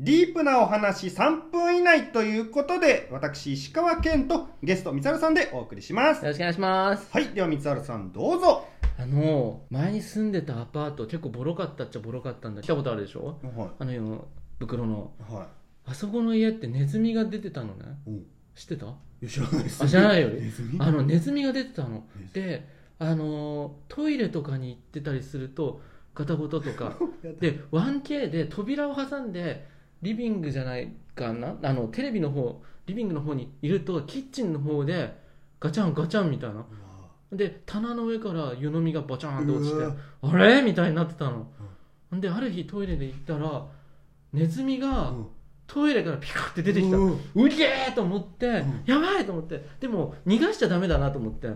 ディープなお話3分以内ということで、私、石川健とゲスト、三春さんでお送りします。よろしくお願いします。はい、では三春さん、どうぞ。あの、前に住んでたアパート、結構ボロかったっちゃボロかったんだ。来たことあるでしょ？はあの、袋の。い。はあそこの家ってネズミが出てたのね。知ってた？や、知らないです。あ、知らないよ。ネズミ？あの、ネズミが出てたので、あの、トイレとかに行ってたりすると、ガタゴトとか。で、1K で扉を挟んで、リビングじゃないかな？あの、テレビの方、リビングの方にいると、キッチンの方で、ガチャンガチャンみたいな。で棚の上から湯飲みがバチャーンと落ちてあれ？みたいになってたの、ん、である日トイレで行ったらネズミがうんトイレからピカって出てきた、ううんげえと思って、ん。やばいと思って。でも逃がしちゃダメだなと思って、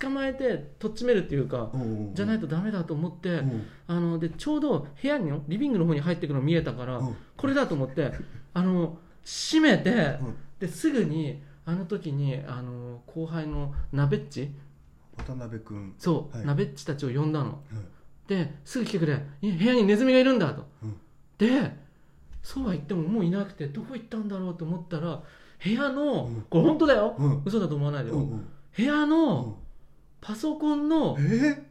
捕まえてとっちめるっていうか、うんじゃないとダメだと思って、うん。あのでちょうど部屋にリビングの方に入ってくの見えたから、うん。これだと思ってあの閉めて、うん。ですぐにあの時にあの後輩のナベッチ渡辺君。そう、はい。ナベッチたちを呼んだの。うんですぐ来てくれ。い部屋にネズミがいるんだと、うん。でそうは言ってももういなくてどこ行ったんだろうと思ったら部屋の、うん。これ本当だよ、うん。嘘だと思わないでよ、うん部屋うのん。パソコンのえ？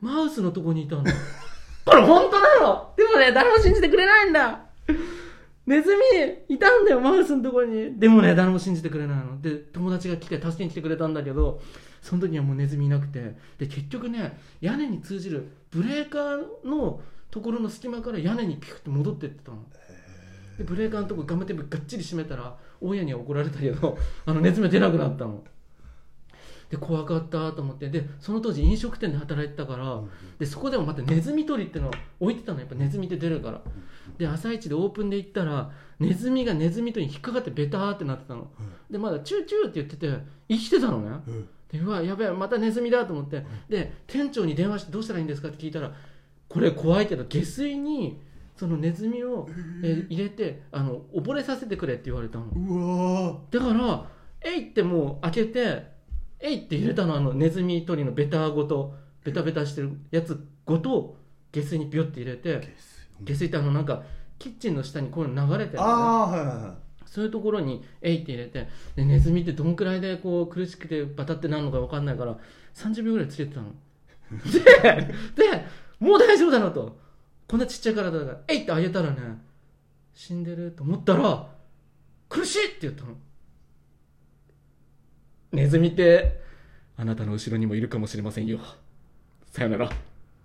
マウスのとこにいたの。これ本当なのでもね誰も信じてくれないんだ。ネズミいたんだよマウスのところに。でもね誰も信じてくれないの。で友達が来て助けに来てくれたんだけどその時にはもうネズミいなくて。で結局ね屋根に通じるブレーカーのところの隙間から屋根にピクって戻ってってたのでブレーカーのとこガムテープがっちり締めたら大家には怒られたけど あのネズミは出なくなったの。で怖かったと思って。でその当時飲食店で働いてたから、でそこでもまたネズミ捕りっていうのを置いてたのやっぱネズミって出るから。で朝一でオープンで行ったらネズミがネズミ捕りに引っかかってベターってなってたの。でまだチューチューって言ってて生きてたのね。うん。でうわやべえまたネズミだと思って。で店長に電話してどうしたらいいんですかって聞いたらこれ怖いけど下水にそのネズミを、えー入れてあの溺れさせてくれって言われたのうわだから「えい!」ってもう開けて「えい!」って入れたのあのネズミ捕りのベターごとベタベタしてるやつごと下水にビョって入れて下水ってあのなんかキッチンの下にこういうの流れてるのねああはいはいはそういうところに「えい!」って入れてでネズミってどんくらいでこう苦しくてバタってなるのか分かんないから30秒ぐらいつけてたのででもう大丈夫だろうとこんなちっちゃい体が「えい!」ってあげたらね死んでると思ったら「苦しい!」って言ったのネズミってあなたの後ろにもいるかもしれませんよさよなら